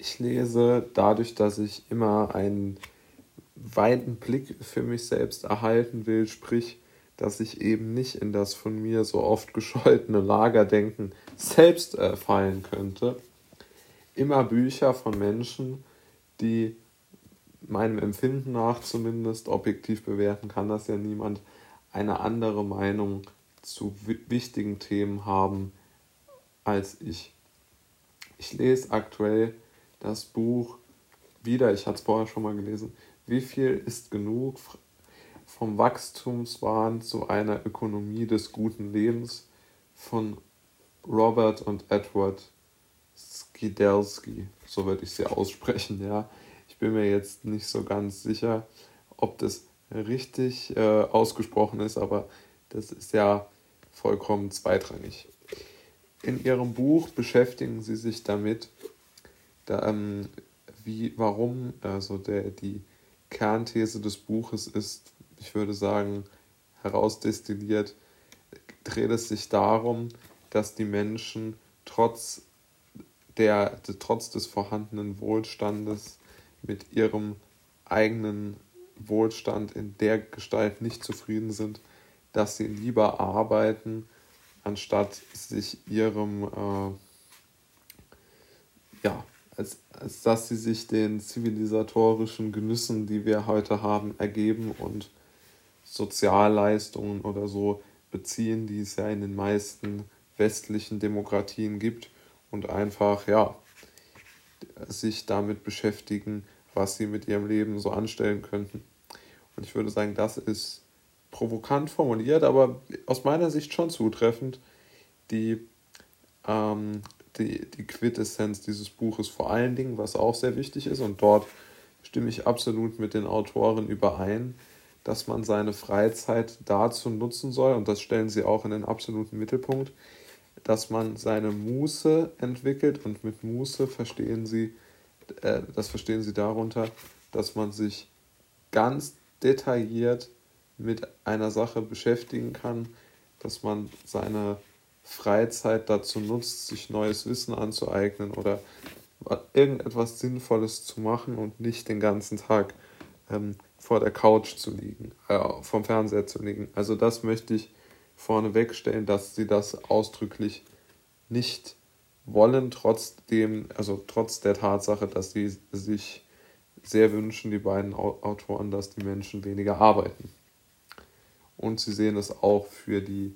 Ich lese dadurch, dass ich immer einen weiten Blick für mich selbst erhalten will, sprich, dass ich eben nicht in das von mir so oft gescholtene Lagerdenken selbst äh, fallen könnte. Immer Bücher von Menschen, die meinem Empfinden nach zumindest objektiv bewerten kann das ja niemand, eine andere Meinung zu wichtigen Themen haben als ich. Ich lese aktuell das Buch wieder, ich hatte es vorher schon mal gelesen, Wie viel ist genug? Vom Wachstumswahn zu einer Ökonomie des guten Lebens von Robert und Edward Skidelski, so würde ich sie aussprechen, ja. Ich bin mir jetzt nicht so ganz sicher, ob das richtig äh, ausgesprochen ist, aber das ist ja vollkommen zweitrangig. In ihrem Buch beschäftigen sie sich damit, da, ähm, wie, warum, also der, die Kernthese des Buches ist, ich würde sagen, herausdestilliert, dreht es sich darum, dass die Menschen trotz, der, trotz des vorhandenen Wohlstandes mit ihrem eigenen Wohlstand in der Gestalt nicht zufrieden sind, dass sie lieber arbeiten, anstatt sich ihrem, äh, ja, als, als dass sie sich den zivilisatorischen Genüssen, die wir heute haben, ergeben und Sozialleistungen oder so beziehen, die es ja in den meisten westlichen Demokratien gibt und einfach, ja, sich damit beschäftigen, was sie mit ihrem Leben so anstellen könnten. Und ich würde sagen, das ist provokant formuliert, aber aus meiner Sicht schon zutreffend. Die, ähm, die, die Quintessenz dieses Buches vor allen Dingen, was auch sehr wichtig ist, und dort stimme ich absolut mit den Autoren überein, dass man seine Freizeit dazu nutzen soll, und das stellen sie auch in den absoluten Mittelpunkt, dass man seine Muße entwickelt und mit Muße verstehen sie, äh, das verstehen sie darunter, dass man sich ganz detailliert mit einer Sache beschäftigen kann, dass man seine Freizeit dazu nutzt, sich neues Wissen anzueignen oder irgendetwas Sinnvolles zu machen und nicht den ganzen Tag ähm, vor der Couch zu liegen, äh, vom Fernseher zu liegen. Also das möchte ich vorneweg stellen, dass sie das ausdrücklich nicht wollen, trotzdem, also trotz der Tatsache, dass sie sich sehr wünschen, die beiden Autoren, dass die Menschen weniger arbeiten. Und sie sehen es auch für die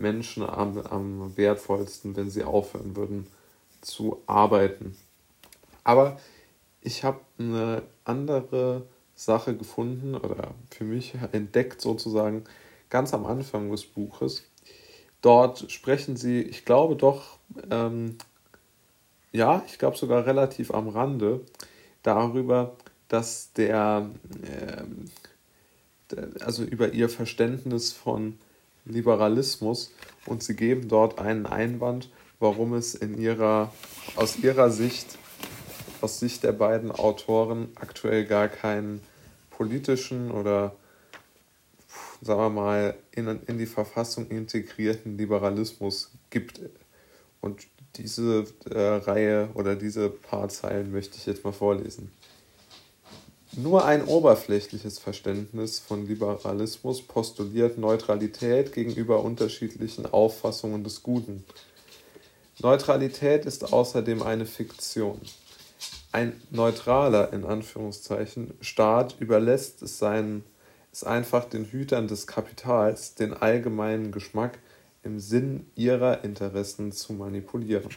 Menschen am, am wertvollsten, wenn sie aufhören würden zu arbeiten. Aber ich habe eine andere Sache gefunden oder für mich entdeckt sozusagen ganz am Anfang des Buches. Dort sprechen sie, ich glaube doch, ähm, ja, ich glaube sogar relativ am Rande darüber, dass der, äh, also über ihr Verständnis von Liberalismus und sie geben dort einen Einwand, warum es in ihrer, aus ihrer Sicht, aus Sicht der beiden Autoren aktuell gar keinen politischen oder sagen wir mal, in, in die Verfassung integrierten Liberalismus gibt. Und diese äh, Reihe oder diese paar Zeilen möchte ich jetzt mal vorlesen. Nur ein oberflächliches Verständnis von Liberalismus postuliert Neutralität gegenüber unterschiedlichen Auffassungen des Guten. Neutralität ist außerdem eine Fiktion. Ein neutraler, in Anführungszeichen, Staat überlässt es, seinen, es einfach den Hütern des Kapitals, den allgemeinen Geschmack im Sinn ihrer Interessen zu manipulieren.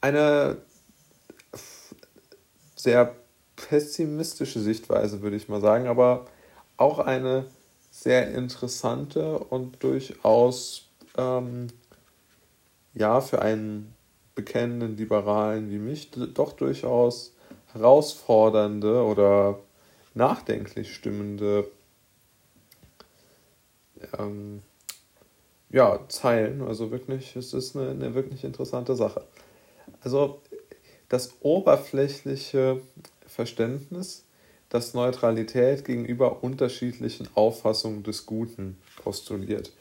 Eine sehr pessimistische Sichtweise, würde ich mal sagen, aber auch eine sehr interessante und durchaus ähm, ja für einen bekennenden Liberalen wie mich doch durchaus herausfordernde oder nachdenklich stimmende ähm, ja, Zeilen. Also wirklich, es ist eine, eine wirklich interessante Sache. Also das oberflächliche Verständnis, das Neutralität gegenüber unterschiedlichen Auffassungen des Guten postuliert.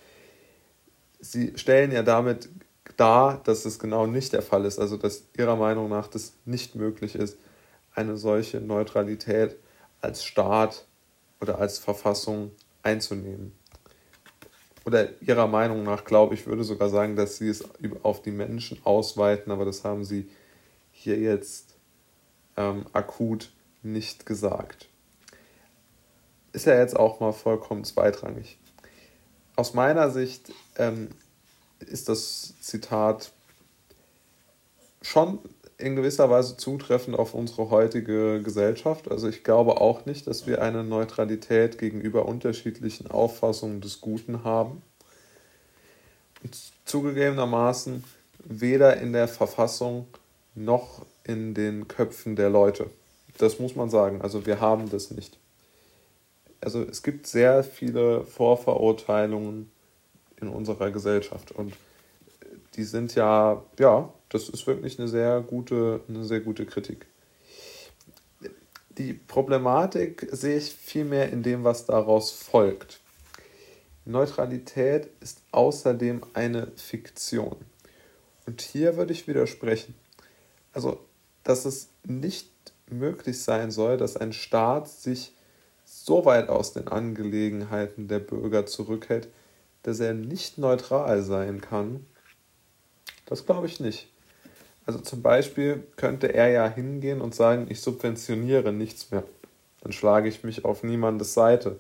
Sie stellen ja damit dar, dass es genau nicht der Fall ist. Also dass ihrer Meinung nach das nicht möglich ist, eine solche Neutralität als Staat oder als Verfassung einzunehmen. Oder ihrer Meinung nach, glaube ich, würde sogar sagen, dass sie es auf die Menschen ausweiten, aber das haben sie hier jetzt ähm, akut nicht gesagt. Ist ja jetzt auch mal vollkommen zweitrangig. Aus meiner Sicht ähm, ist das Zitat schon in gewisser Weise zutreffend auf unsere heutige Gesellschaft. Also ich glaube auch nicht, dass wir eine Neutralität gegenüber unterschiedlichen Auffassungen des Guten haben. Und zugegebenermaßen weder in der Verfassung noch in den Köpfen der Leute. Das muss man sagen. Also wir haben das nicht. Also es gibt sehr viele Vorverurteilungen in unserer Gesellschaft und die sind ja, ja, das ist wirklich eine sehr gute, eine sehr gute Kritik. Die Problematik sehe ich vielmehr in dem, was daraus folgt. Neutralität ist außerdem eine Fiktion. Und hier würde ich widersprechen. Also, dass es nicht möglich sein soll, dass ein Staat sich so weit aus den Angelegenheiten der Bürger zurückhält, dass er nicht neutral sein kann, das glaube ich nicht. Also zum Beispiel könnte er ja hingehen und sagen, ich subventioniere nichts mehr. Dann schlage ich mich auf niemandes Seite.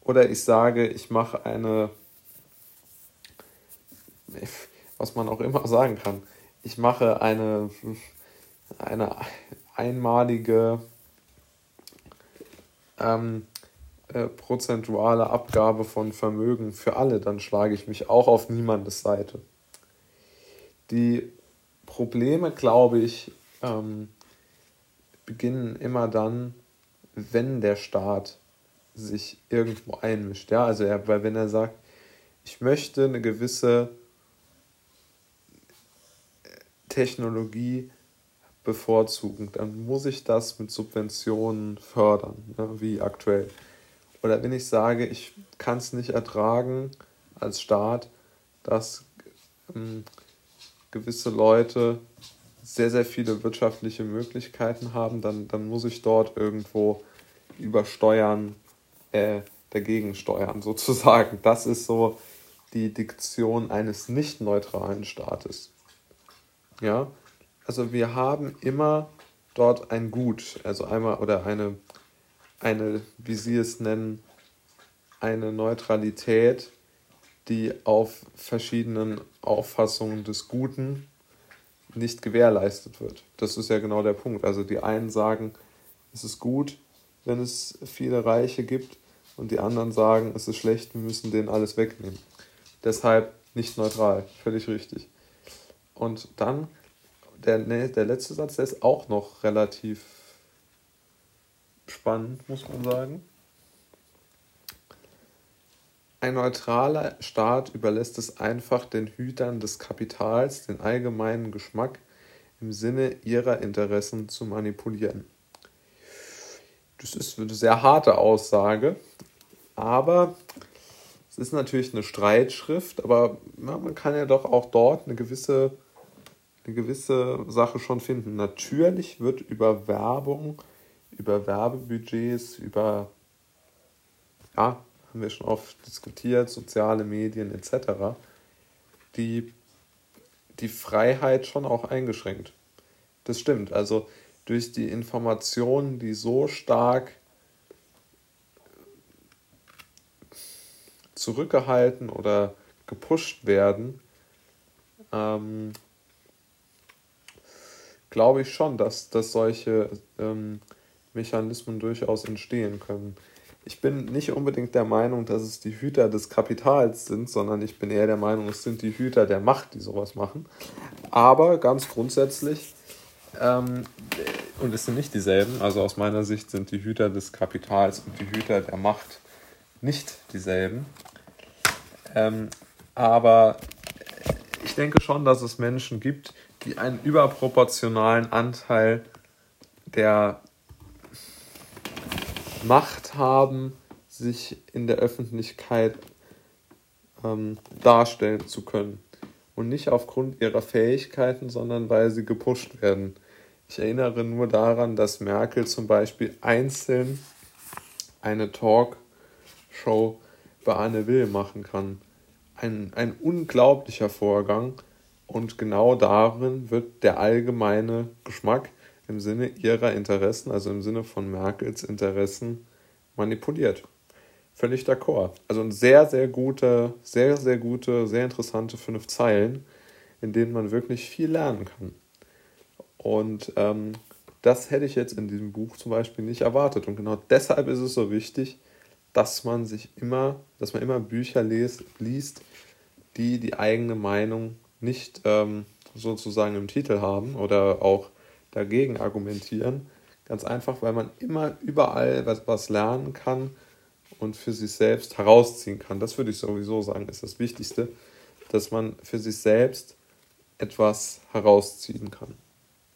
Oder ich sage, ich mache eine, was man auch immer sagen kann, ich mache eine, eine einmalige ähm, äh, prozentuale Abgabe von Vermögen für alle, dann schlage ich mich auch auf niemandes Seite. Die Probleme, glaube ich, ähm, beginnen immer dann, wenn der Staat sich irgendwo einmischt. Ja, also er, weil wenn er sagt, ich möchte eine gewisse Technologie bevorzugen, dann muss ich das mit Subventionen fördern, ne, wie aktuell. Oder wenn ich sage, ich kann es nicht ertragen als Staat, dass ähm, gewisse Leute sehr, sehr viele wirtschaftliche Möglichkeiten haben, dann, dann muss ich dort irgendwo über Steuern äh, dagegen steuern, sozusagen. Das ist so die Diktion eines nicht neutralen Staates. Ja, also wir haben immer dort ein Gut, also einmal oder eine, eine, wie Sie es nennen, eine Neutralität, die auf verschiedenen Auffassungen des Guten nicht gewährleistet wird. Das ist ja genau der Punkt. Also die einen sagen, es ist gut, wenn es viele Reiche gibt und die anderen sagen, es ist schlecht, wir müssen denen alles wegnehmen. Deshalb nicht neutral, völlig richtig. Und dann der, der letzte Satz, der ist auch noch relativ spannend, muss man sagen. Ein neutraler Staat überlässt es einfach den Hütern des Kapitals, den allgemeinen Geschmack im Sinne ihrer Interessen zu manipulieren. Das ist eine sehr harte Aussage, aber es ist natürlich eine Streitschrift, aber man kann ja doch auch dort eine gewisse eine gewisse Sache schon finden. Natürlich wird über Werbung, über Werbebudgets, über, ja, haben wir schon oft diskutiert, soziale Medien etc., die, die Freiheit schon auch eingeschränkt. Das stimmt. Also durch die Informationen, die so stark zurückgehalten oder gepusht werden, ähm, glaube ich schon, dass, dass solche ähm, Mechanismen durchaus entstehen können. Ich bin nicht unbedingt der Meinung, dass es die Hüter des Kapitals sind, sondern ich bin eher der Meinung, es sind die Hüter der Macht, die sowas machen. Aber ganz grundsätzlich, ähm, und es sind nicht dieselben, also aus meiner Sicht sind die Hüter des Kapitals und die Hüter der Macht nicht dieselben. Ähm, aber ich denke schon, dass es Menschen gibt, die einen überproportionalen Anteil der Macht haben, sich in der Öffentlichkeit ähm, darstellen zu können. und nicht aufgrund ihrer Fähigkeiten, sondern weil sie gepusht werden. Ich erinnere nur daran, dass Merkel zum Beispiel einzeln eine Talkshow bei Anne Will machen kann. Ein, ein unglaublicher Vorgang und genau darin wird der allgemeine Geschmack im Sinne ihrer Interessen, also im Sinne von Merkels Interessen, manipuliert. Völlig d'accord. Also ein sehr, sehr gute, sehr, sehr gute, sehr interessante fünf Zeilen, in denen man wirklich viel lernen kann. Und ähm, das hätte ich jetzt in diesem Buch zum Beispiel nicht erwartet. Und genau deshalb ist es so wichtig, dass man sich immer, dass man immer Bücher liest, liest die die eigene Meinung nicht ähm, sozusagen im Titel haben oder auch dagegen argumentieren. Ganz einfach, weil man immer überall was, was lernen kann und für sich selbst herausziehen kann. Das würde ich sowieso sagen, ist das Wichtigste, dass man für sich selbst etwas herausziehen kann.